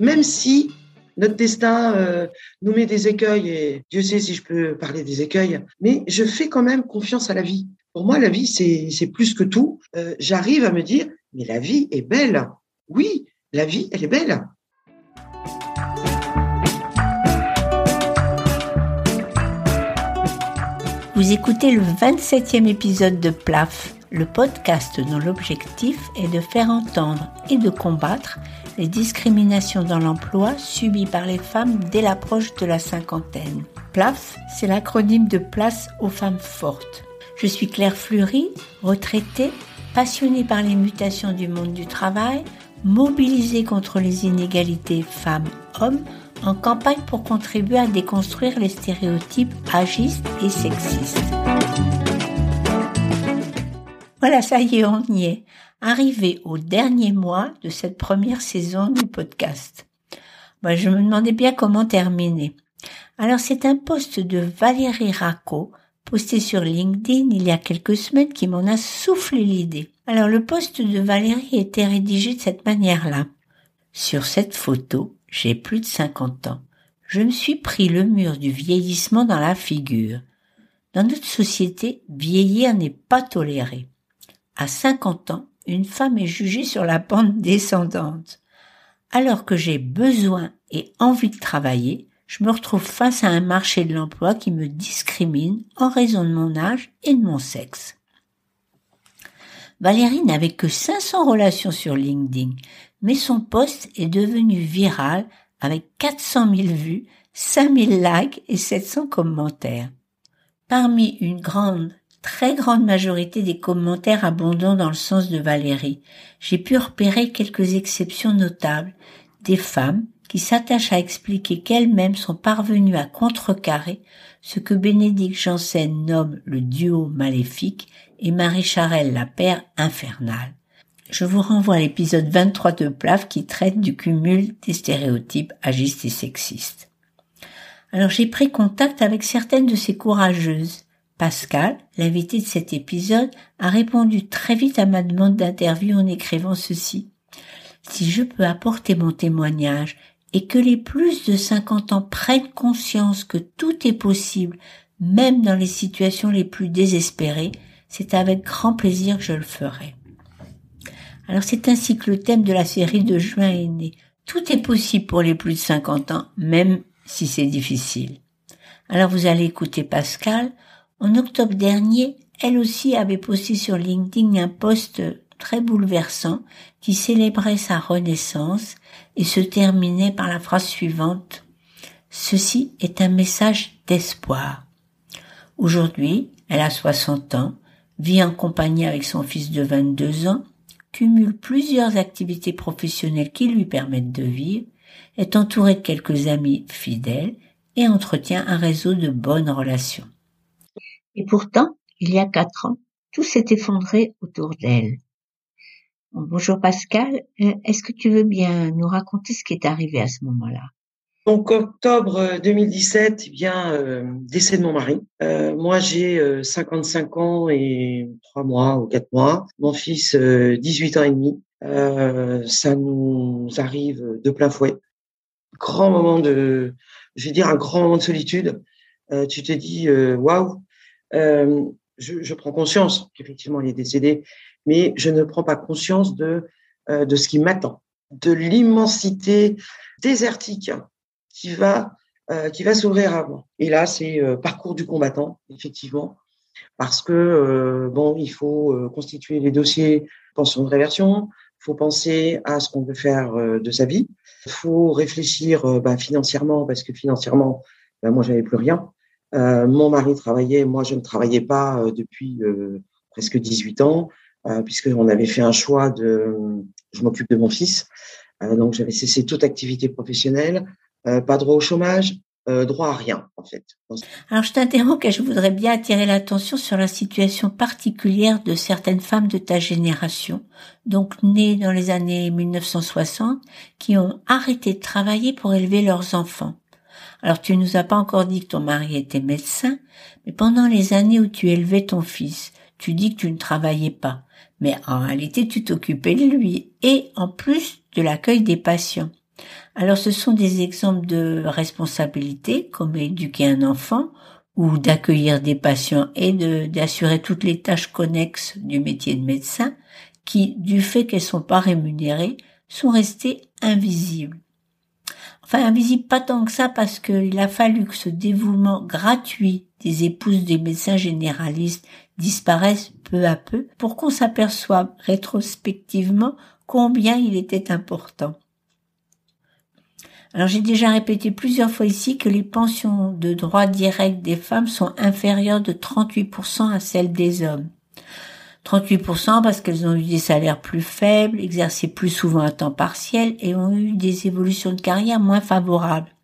Même si notre destin euh, nous met des écueils, et Dieu sait si je peux parler des écueils, mais je fais quand même confiance à la vie. Pour moi, la vie, c'est plus que tout. Euh, j'arrive à me dire, mais la vie est belle. Oui, la vie, elle est belle. Vous écoutez le 27e épisode de PLAF, le podcast dont l'objectif est de faire entendre et de combattre les discriminations dans l'emploi subies par les femmes dès l'approche de la cinquantaine. PLAF, c'est l'acronyme de Place aux femmes fortes. Je suis Claire Fleury, retraitée, passionnée par les mutations du monde du travail, mobilisée contre les inégalités femmes-hommes en campagne pour contribuer à déconstruire les stéréotypes agistes et sexistes. Voilà, ça y est, on y est. Arrivé au dernier mois de cette première saison du podcast. Moi, je me demandais bien comment terminer. Alors, c'est un post de Valérie Racco, posté sur LinkedIn il y a quelques semaines, qui m'en a soufflé l'idée. Alors, le post de Valérie était rédigé de cette manière-là. Sur cette photo, j'ai plus de 50 ans. Je me suis pris le mur du vieillissement dans la figure. Dans notre société, vieillir n'est pas toléré. À 50 ans, une femme est jugée sur la pente descendante. Alors que j'ai besoin et envie de travailler, je me retrouve face à un marché de l'emploi qui me discrimine en raison de mon âge et de mon sexe. Valérie n'avait que 500 relations sur LinkedIn, mais son post est devenu viral avec 400 000 vues, 5000 likes et 700 commentaires. Parmi une grande, très grande majorité des commentaires abondants dans le sens de Valérie, j'ai pu repérer quelques exceptions notables, des femmes qui s'attachent à expliquer qu'elles-mêmes sont parvenues à contrecarrer ce que Bénédicte Janssen nomme le duo maléfique et Marie Charelle la paire infernale je vous renvoie à l'épisode 23 de Plaf qui traite du cumul des stéréotypes agistes et sexistes. Alors j'ai pris contact avec certaines de ces courageuses. Pascal, l'invité de cet épisode, a répondu très vite à ma demande d'interview en écrivant ceci. Si je peux apporter mon témoignage et que les plus de 50 ans prennent conscience que tout est possible, même dans les situations les plus désespérées, c'est avec grand plaisir que je le ferai. Alors c'est ainsi que le thème de la série de juin est né. Tout est possible pour les plus de 50 ans, même si c'est difficile. Alors vous allez écouter Pascal. En octobre dernier, elle aussi avait posté sur LinkedIn un post très bouleversant qui célébrait sa renaissance et se terminait par la phrase suivante. Ceci est un message d'espoir. Aujourd'hui, elle a 60 ans, vit en compagnie avec son fils de 22 ans cumule plusieurs activités professionnelles qui lui permettent de vivre, est entourée de quelques amis fidèles et entretient un réseau de bonnes relations. Et pourtant, il y a quatre ans, tout s'est effondré autour d'elle. bonjour Pascal, euh, est-ce que tu veux bien nous raconter ce qui est arrivé à ce moment-là? Donc octobre 2017, eh bien euh, décès de mon mari. Euh, moi j'ai 55 euh, ans et 3 mois ou 4 mois. Mon fils 18 ans et demi. ça nous arrive de plein fouet. Grand moment de, je vais dire un grand moment de solitude. tu te dis waouh. Je, je, prends conscience qu'effectivement il est décédé, mais je ne prends pas conscience de de ce qui m'attend, de l'immensité désertique qui va euh, qui va s'ouvrir à moi. Et là, c'est euh, parcours du combattant, effectivement, parce que euh, bon, il faut euh, constituer les dossiers pension de réversion, il faut penser à ce qu'on veut faire de sa vie, il faut réfléchir bah, financièrement, parce que financièrement, bah, moi, j'avais plus rien. Mon mari travaillait, moi, je ne travaillais pas depuis presque 18 ans, puisqu'on avait fait un choix de, je m'occupe de mon fils, donc j'avais cessé toute activité professionnelle. Euh, pas droit au chômage, euh, droit à rien en fait. Alors je t'interromps car je voudrais bien attirer l'attention sur la situation particulière de certaines femmes de ta génération, donc nées dans les années 1960, qui ont arrêté de travailler pour élever leurs enfants. Alors tu nous as pas encore dit que ton mari était médecin, mais pendant les années où tu élevais ton fils, tu dis que tu ne travaillais pas. Mais en réalité, tu t'occupais de lui et en plus de l'accueil des patients. Alors ce sont des exemples de responsabilité, comme éduquer un enfant, ou d'accueillir des patients et d'assurer toutes les tâches connexes du métier de médecin, qui, du fait qu'elles sont pas rémunérées, sont restées invisibles. Enfin, invisibles pas tant que ça parce qu'il a fallu que ce dévouement gratuit des épouses des médecins généralistes disparaisse peu à peu pour qu'on s'aperçoive rétrospectivement combien il était important. Alors j'ai déjà répété plusieurs fois ici que les pensions de droit direct des femmes sont inférieures de 38% à celles des hommes. 38% parce qu'elles ont eu des salaires plus faibles, exercé plus souvent à temps partiel et ont eu des évolutions de carrière moins favorables.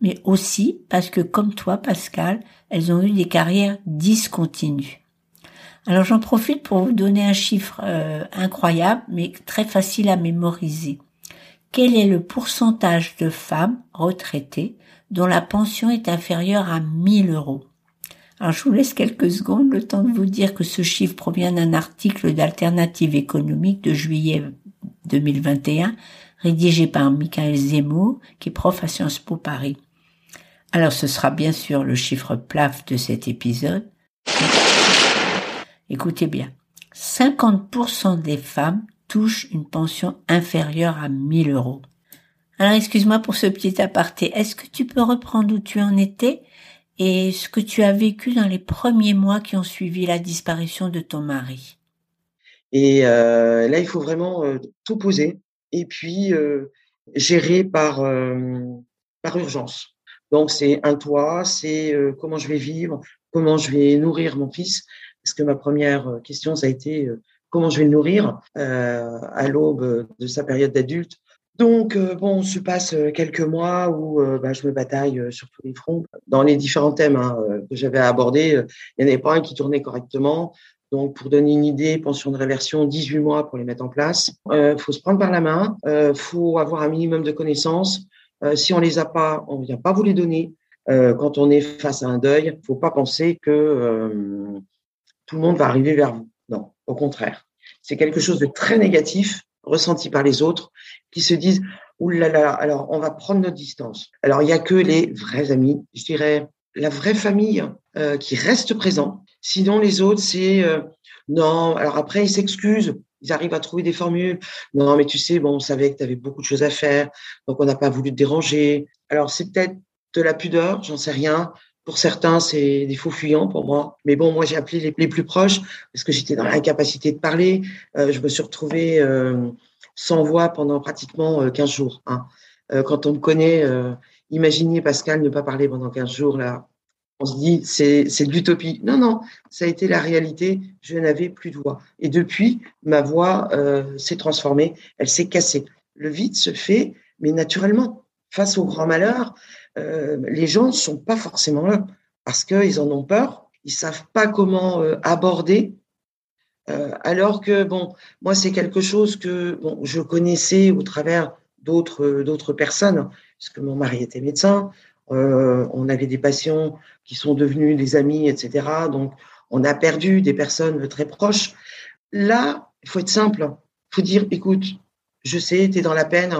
Mais aussi parce que, comme toi, Pascal, elles ont eu des carrières discontinues. Alors j'en profite pour vous donner un chiffre euh, incroyable, mais très facile à mémoriser quel est le pourcentage de femmes retraitées dont la pension est inférieure à 1000 euros? Alors je vous laisse quelques secondes, le temps de vous dire que ce chiffre provient d'un article d'Alternative économique de juillet 2021, rédigé par Michael Zemmour, qui est prof à Sciences Po Paris. Alors ce sera bien sûr le chiffre plaf de cet épisode. Écoutez bien, 50% des femmes touche une pension inférieure à 1000 euros. Alors excuse-moi pour ce petit aparté. Est-ce que tu peux reprendre où tu en étais? Et ce que tu as vécu dans les premiers mois qui ont suivi la disparition de ton mari Et euh, là, il faut vraiment euh, tout poser et puis euh, gérer par, par urgence. Donc c'est un toit, c'est comment je vais vivre, comment je vais nourrir mon fils. Parce que ma première question, ça a été comment je vais le nourrir à l'aube de sa période d'adulte. Donc, euh, bon, se passe euh, quelques mois où bah, je me bataille sur tous les fronts. Dans les différents thèmes hein, que j'avais abordés, il n'y en avait pas un qui tournait correctement. Donc, pour donner une idée, pension de réversion, 18 mois pour les mettre en place. Il faut se prendre par la main, il faut avoir un minimum de connaissances. si on les a pas, on ne vient pas vous les donner. quand on est face à un deuil, il ne faut pas penser que tout le monde va arriver vers vous. Non, au contraire. C'est quelque chose de très négatif ressenti par les autres qui se disent Ouh là là, alors on va prendre notre distance. Alors il n'y a que les vrais amis, je dirais la vraie famille euh, qui reste présent. Sinon les autres c'est euh, non. Alors après ils s'excusent, ils arrivent à trouver des formules. Non mais tu sais bon on savait que tu avais beaucoup de choses à faire, donc on n'a pas voulu te déranger. Alors c'est peut-être de la pudeur, j'en sais rien. Pour certains, c'est des faux fuyants pour moi. Mais bon, moi, j'ai appelé les, plus proches parce que j'étais dans l'incapacité de parler. Euh, je me suis retrouvée euh, sans voix pendant pratiquement 15 euh, jours. Hein. Euh, quand on me connaît, euh, imaginez Pascal ne pas parler pendant 15 jours, là, on se dit c'est de l'utopie. Non, non, ça a été la réalité. Je n'avais plus de voix. Et depuis, ma voix s'est transformée. Elle s'est cassée. Le vide se fait, mais naturellement. Face au grand malheur, euh, les gens ne sont pas forcément là parce qu'ils en ont peur, ils savent pas comment euh, aborder. Euh, alors que bon, moi c'est quelque chose que bon, je connaissais au travers d'autres d'autres personnes, puisque mon mari était médecin. on avait des patients qui sont devenus des amis, etc. Donc on a perdu des personnes très proches. Là, il faut être simple. Il faut dire, écoute, je sais, tu es dans la peine.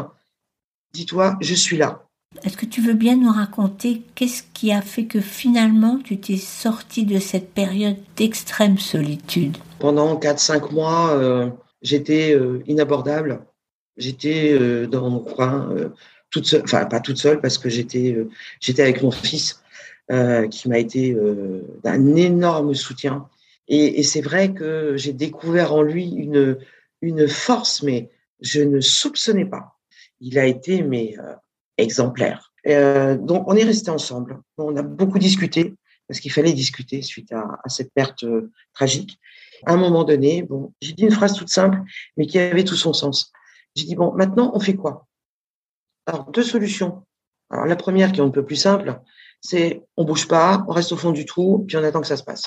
Dis-toi, je suis là. Est-ce que tu veux bien nous raconter qu'est-ce qui a fait que finalement tu t'es sorti de cette période d'extrême solitude? Pendant 4-5 mois, euh, j'étais euh, inabordable. J'étais euh, dans mon coin, toute seule, enfin pas toute seule parce que j'étais j'étais avec mon fils qui m'a été d'un énorme soutien. Et, et c'est vrai que j'ai découvert en lui une, une force, mais je ne soupçonnais pas. Il a été mais exemplaire. Euh, donc, on est resté ensemble. On a beaucoup discuté parce qu'il fallait discuter suite à, à cette perte euh, tragique. À un moment donné, bon, j'ai dit une phrase toute simple, mais qui avait tout son sens. J'ai dit bon, maintenant, on fait quoi? Alors, deux solutions. Alors, la première, qui est un peu plus simple, c'est on bouge pas, on reste au fond du trou, puis on attend que ça se passe.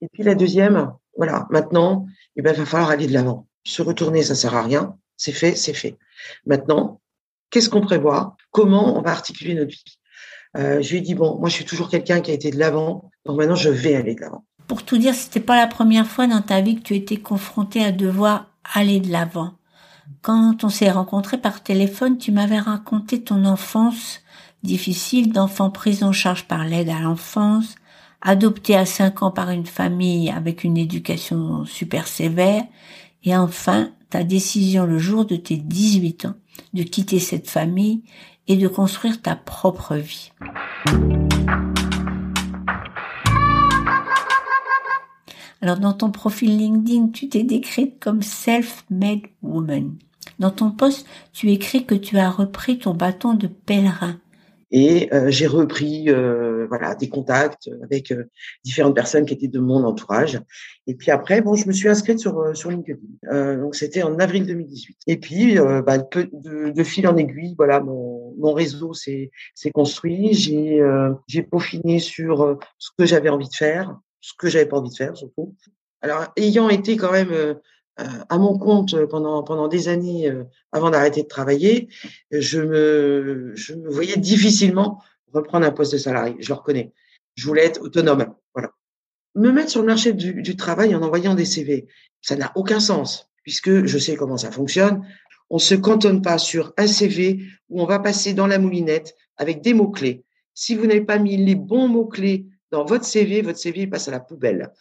Et puis la deuxième, voilà, maintenant, eh ben, il va falloir aller de l'avant. Se retourner, ça sert à rien. C'est fait, c'est fait. Maintenant, Qu'est-ce qu'on prévoit? Comment on va articuler notre vie? Euh, Je lui ai dit, bon, moi, je suis toujours quelqu'un qui a été de l'avant, donc maintenant, je vais aller de l'avant. Pour tout dire, c'était pas la première fois dans ta vie que tu étais confronté à devoir aller de l'avant. Quand on s'est rencontrés par téléphone, tu m'avais raconté ton enfance difficile d'enfant pris en charge par l'aide à l'enfance, adopté à 5 ans par une famille avec une éducation super sévère, et enfin ta décision le jour de tes 18 ans de quitter cette famille et de construire ta propre vie. Alors dans ton profil LinkedIn, tu t'es décrite comme self-made woman. Dans ton poste, tu écris que tu as repris ton bâton de pèlerin et euh, j'ai repris euh, voilà des contacts avec euh, différentes personnes qui étaient de mon entourage. Et puis après, bon, je me suis inscrite sur sur LinkedIn. donc c'était en avril 2018. Et puis bah, de, de, fil en aiguille, voilà, mon, mon réseau s'est construit. J'ai j'ai peaufiné sur ce que j'avais envie de faire, ce que j'avais pas envie de faire surtout. Alors ayant été quand même à mon compte pendant pendant des années euh, avant d'arrêter de travailler, je me voyais difficilement reprendre un poste de salarié. Je le reconnais. Je voulais être autonome. Voilà. Me mettre sur le marché du, travail en envoyant des CV, ça n'a aucun sens puisque je sais comment ça fonctionne. On se cantonne pas sur un CV où on va passer dans la moulinette avec des mots clés. Si vous n'avez pas mis les bons mots clés dans votre CV, votre CV passe à la poubelle.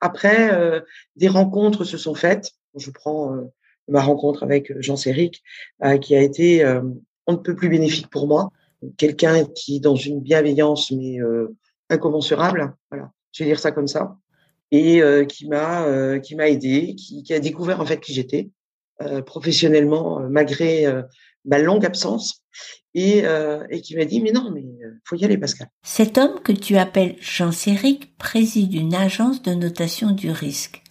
Après, euh, des rencontres se sont faites. Je prends euh, ma rencontre avec euh, Jean Séric, qui a été on ne peut plus bénéfique pour moi. Quelqu'un qui, dans une bienveillance mais incommensurable, voilà, je vais dire ça comme ça, et qui m'a qui m'a aidé, qui, qui, a découvert en fait qui j'étais professionnellement malgré ma longue absence et, euh, et qui m'a dit mais non mais euh, faut y aller Pascal. Cet homme que tu appelles Jean Séric préside une agence de notation du risque.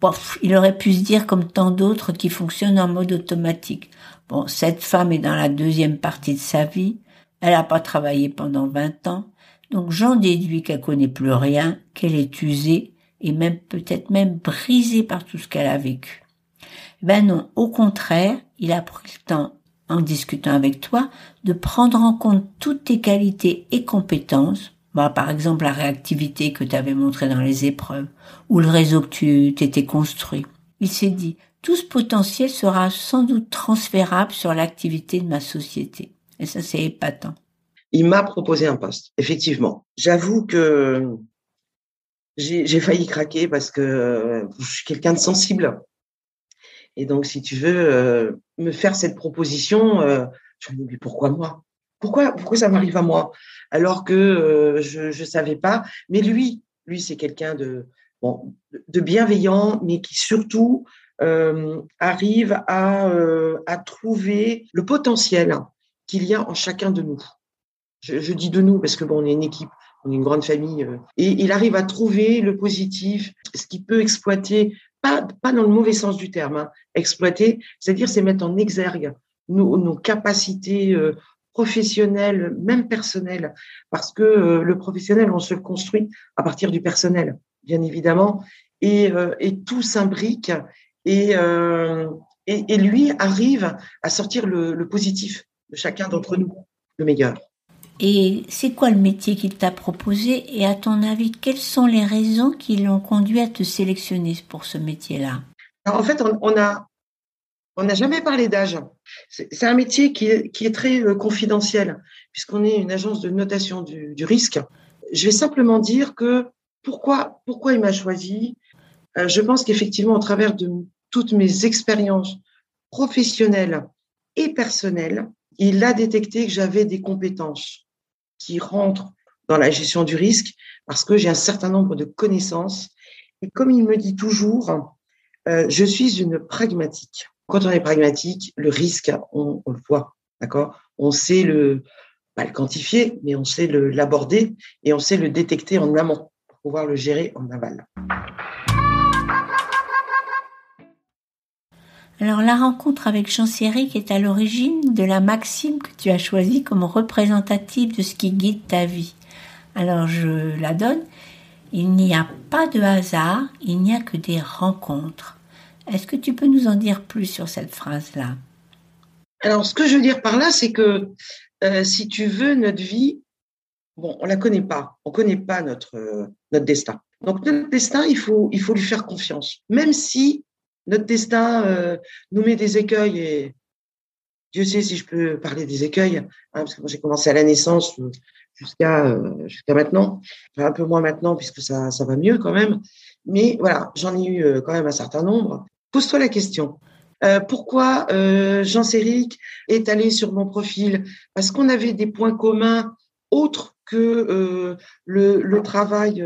Bon, il aurait pu se dire comme tant d'autres qui fonctionnent en mode automatique. Bon, cette femme est dans la deuxième partie de sa vie, elle n'a pas travaillé pendant 20 ans, donc j'en déduis qu'elle connaît plus rien, qu'elle est usée et même peut-être même brisée par tout ce qu'elle a vécu. Ben non, au contraire, il a pris le temps en discutant avec toi, de prendre en compte toutes tes qualités et compétences, bah, par exemple la réactivité que tu avais montrée dans les épreuves, ou le réseau que tu t'étais construit. Il s'est dit, tout ce potentiel sera sans doute transférable sur l'activité de ma société. Et ça, c'est épatant. Il m'a proposé un poste, effectivement. J'avoue que j'ai failli craquer parce que je suis quelqu'un de sensible. Et donc, si tu veux euh, me faire cette proposition, euh, je me dis mais pourquoi moi? Pourquoi pourquoi ça m'arrive à moi? Alors que euh, je ne savais pas. Mais lui, lui c'est quelqu'un de bon de bienveillant, mais qui surtout arrive à à trouver le potentiel qu'il y a en chacun de nous. Je, dis de nous parce que bon, on est une équipe, on est une grande famille, et il arrive à trouver le positif, ce qui peut exploiter pas, pas dans le mauvais sens du terme, hein, exploiter, c'est-à-dire c'est mettre en exergue nos, capacités euh, professionnelles, même personnelles, parce que euh, le professionnel, on se construit à partir du personnel, bien évidemment, et, euh, et tout s'imbrique, et, et, et, lui arrive à sortir le positif de chacun d'entre nous, le meilleur. Et c'est quoi le métier qu'il t'a proposé Et à ton avis, quelles sont les raisons qui l'ont conduit à te sélectionner pour ce métier-là? En fait, on a on n'a jamais parlé d'âge. C'est un métier qui est, très euh, confidentiel, puisqu'on est une agence de notation du, du, risque. Je vais simplement dire que pourquoi, pourquoi il m'a choisi? Euh, je pense qu'effectivement, au travers de toutes mes expériences professionnelles et personnelles, il a détecté que j'avais des compétences qui rentre dans la gestion du risque parce que j'ai un certain nombre de connaissances. Et comme il me dit toujours, euh, je suis une pragmatique. Quand on est pragmatique, le risque, on, on le voit, d'accord? On sait le, pas le quantifier, mais on sait l'aborder et on sait le détecter en amont pour pouvoir le gérer en aval. Alors la rencontre avec Jean Céric est à l'origine de la maxime que tu as choisie comme représentative de ce qui guide ta vie. Alors je la donne. Il n'y a pas de hasard, il n'y a que des rencontres. Est-ce que tu peux nous en dire plus sur cette phrase-là? Alors ce que je veux dire par là, c'est que euh, si tu veux, notre vie, bon, on la connaît pas, on connaît pas notre, notre destin. Donc notre destin, il faut, il faut lui faire confiance. Même si notre destin euh, nous met des écueils, et Dieu sait si je peux parler des écueils, hein, parce que j'ai commencé à la naissance euh, jusqu'à euh, jusqu'à maintenant, enfin, un peu moins maintenant puisque ça, va mieux quand même. Mais voilà, j'en ai eu quand même un certain nombre. Pose-toi la question. Pourquoi euh, Jean-Céric est allé sur mon profil? Parce qu'on avait des points communs autres que le, travail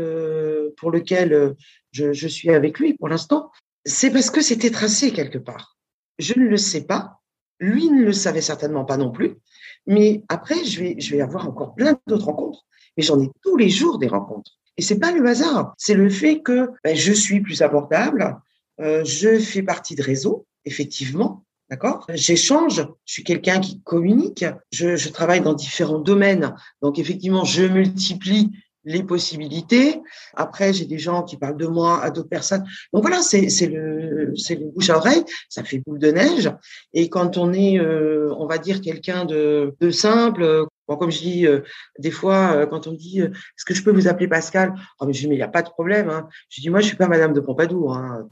pour lequel je, suis avec lui pour l'instant. C'est parce que c'était tracé quelque part. Je ne le sais pas. Lui ne le savait certainement pas non plus. Mais après, je vais, je vais avoir encore plein d'autres rencontres. Mais j'en ai tous les jours des rencontres. Et c'est pas le hasard. C'est le fait que ben, je suis plus abordable. Euh, je fais partie de réseaux effectivement. D'accord? J'échange, je suis quelqu'un qui communique, je, je, travaille dans différents domaines. Donc, effectivement, je multiplie les possibilités. Après, j'ai des gens qui parlent de moi à d'autres personnes. Donc voilà, c'est le, le bouche à oreille, ça fait boule de neige. Et quand on est, euh, on va dire, quelqu'un de, de simple, bon, comme je dis euh, des fois, euh, quand on me dit est-ce que je peux vous appeler Pascal? Oh, mais Je dis mais il n'y a pas de problème. Hein. Je dis moi, je suis pas Madame de Pompadour. Hein.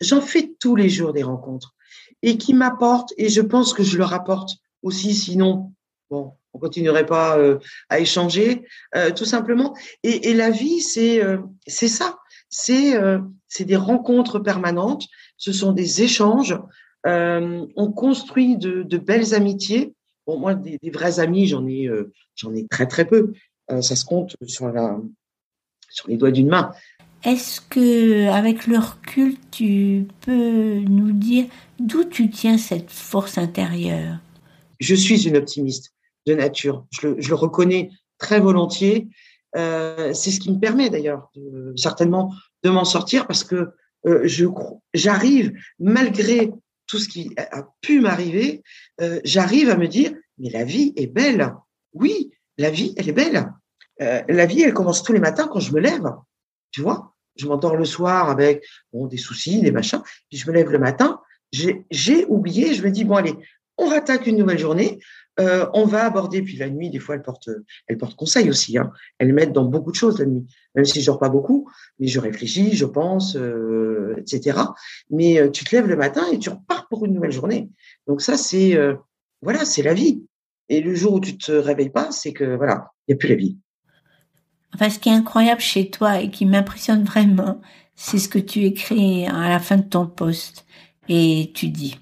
J'en fais tous les jours des rencontres et qui m'apportent, et je pense que je leur apporte aussi, sinon, bon, on continuerait pas euh, à échanger, euh, tout simplement. Et, et la vie, c'est euh, c'est ça, c'est c'est des rencontres permanentes, ce sont des échanges. On construit de, de, belles amitiés. Bon, moi, des, des vrais amis, j'en ai j'en ai très très peu. ça se compte sur la sur les doigts d'une main. Est-ce que, avec le recul, tu peux nous dire d'où tu tiens cette force intérieure? Je suis une optimiste nature. Je le, reconnais très volontiers. Euh, c'est ce qui me permet d'ailleurs certainement de m'en sortir parce que euh, je j'arrive malgré tout ce qui a pu m'arriver, euh, j'arrive à me dire mais la vie est belle. Oui, la vie elle est belle. La vie elle commence tous les matins quand je me lève. Tu vois, je m'endors le soir avec des soucis, des machins, puis je me lève le matin, j'ai oublié, je me dis, bon, allez, on rattaque une nouvelle journée, euh, on va aborder, puis la nuit, des fois, elle porte, elle porte conseil aussi, hein. elle m'aide dans beaucoup de choses la nuit, même si je dors pas beaucoup, mais je réfléchis, je pense, euh, etc. Mais euh, tu te lèves le matin et tu repars pour une nouvelle journée. Donc ça, c'est, voilà, c'est la vie. Et le jour où tu te réveilles pas, c'est que, voilà, il n'y a plus la vie. Enfin, ce qui est incroyable chez toi et qui m'impressionne vraiment, c'est ce que tu écris à la fin de ton poste. Et tu dis,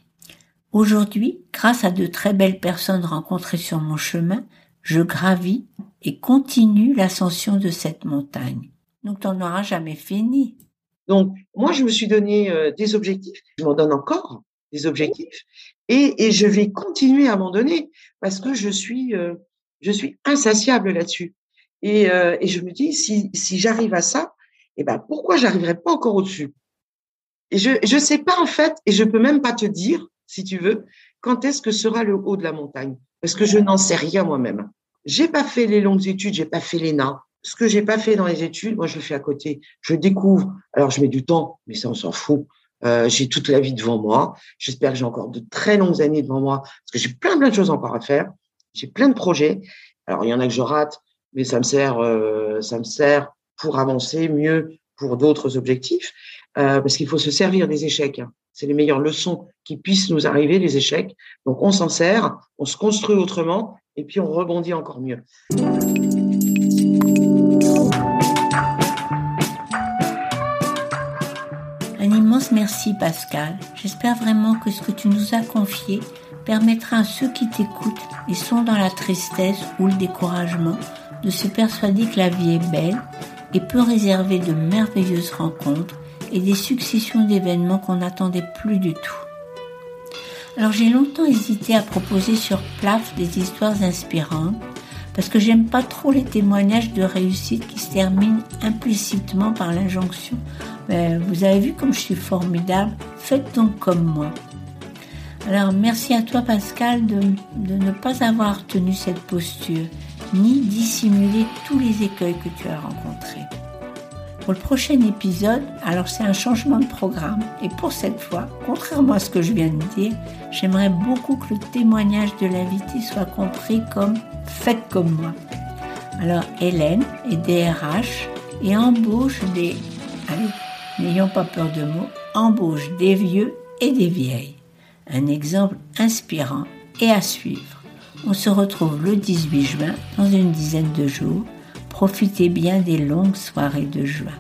Aujourd'hui, grâce à de très belles personnes rencontrées sur mon chemin, je gravis et continue l'ascension de cette montagne. Donc, tu n'en auras jamais fini. Donc, moi, je me suis donné euh, des objectifs. Je m'en donne encore des objectifs. Et, et, je vais continuer à m'en donner parce que je suis, euh, je suis insatiable là-dessus. Et, euh, et je me dis, si, si j'arrive à ça, eh ben, pourquoi j'arriverai pas encore au-dessus? Et je je sais pas en fait, et je peux même pas te dire, si tu veux, quand est-ce que sera le haut de la montagne, parce que je n'en sais rien moi-même. J'ai pas fait les longues études, j'ai pas fait l'ENA. Ce que j'ai pas fait dans les études, moi je le fais à côté. Je découvre. Alors je mets du temps, mais ça on s'en fout. Euh, j'ai toute la vie devant moi. J'espère que j'ai encore de très longues années devant moi, parce que j'ai plein plein de choses encore à faire. J'ai plein de projets. Alors il y en a que je rate, mais ça me sert, euh, ça me sert pour avancer mieux pour d'autres objectifs, euh, parce qu'il faut se servir des échecs. Hein. C'est les meilleures leçons qui puissent nous arriver, les échecs. Donc on s'en sert, on se construit autrement, et puis on rebondit encore mieux. Un immense merci Pascal. J'espère vraiment que ce que tu nous as confié permettra à ceux qui t'écoutent et sont dans la tristesse ou le découragement de se persuader que la vie est belle et peut réserver de merveilleuses rencontres et des successions d'événements qu'on n'attendait plus du tout. Alors j'ai longtemps hésité à proposer sur PLAF des histoires inspirantes parce que j'aime pas trop les témoignages de réussite qui se terminent implicitement par l'injonction ben, vous avez vu comme je suis formidable, faites donc comme moi. Alors merci à toi Pascal de, de ne pas avoir tenu cette posture ni dissimuler tous les écueils que tu as rencontrés. Pour le prochain épisode, alors c'est un changement de programme et pour cette fois, contrairement à ce que je viens de dire, j'aimerais beaucoup que le témoignage de l'invité soit compris comme faites comme moi. Alors Hélène est DRH et embauche des n'ayons pas peur de mots, embauche des vieux et des vieilles. Un exemple inspirant et à suivre. On se retrouve le 18 juin dans une dizaine de jours. Profitez bien des longues soirées de juin.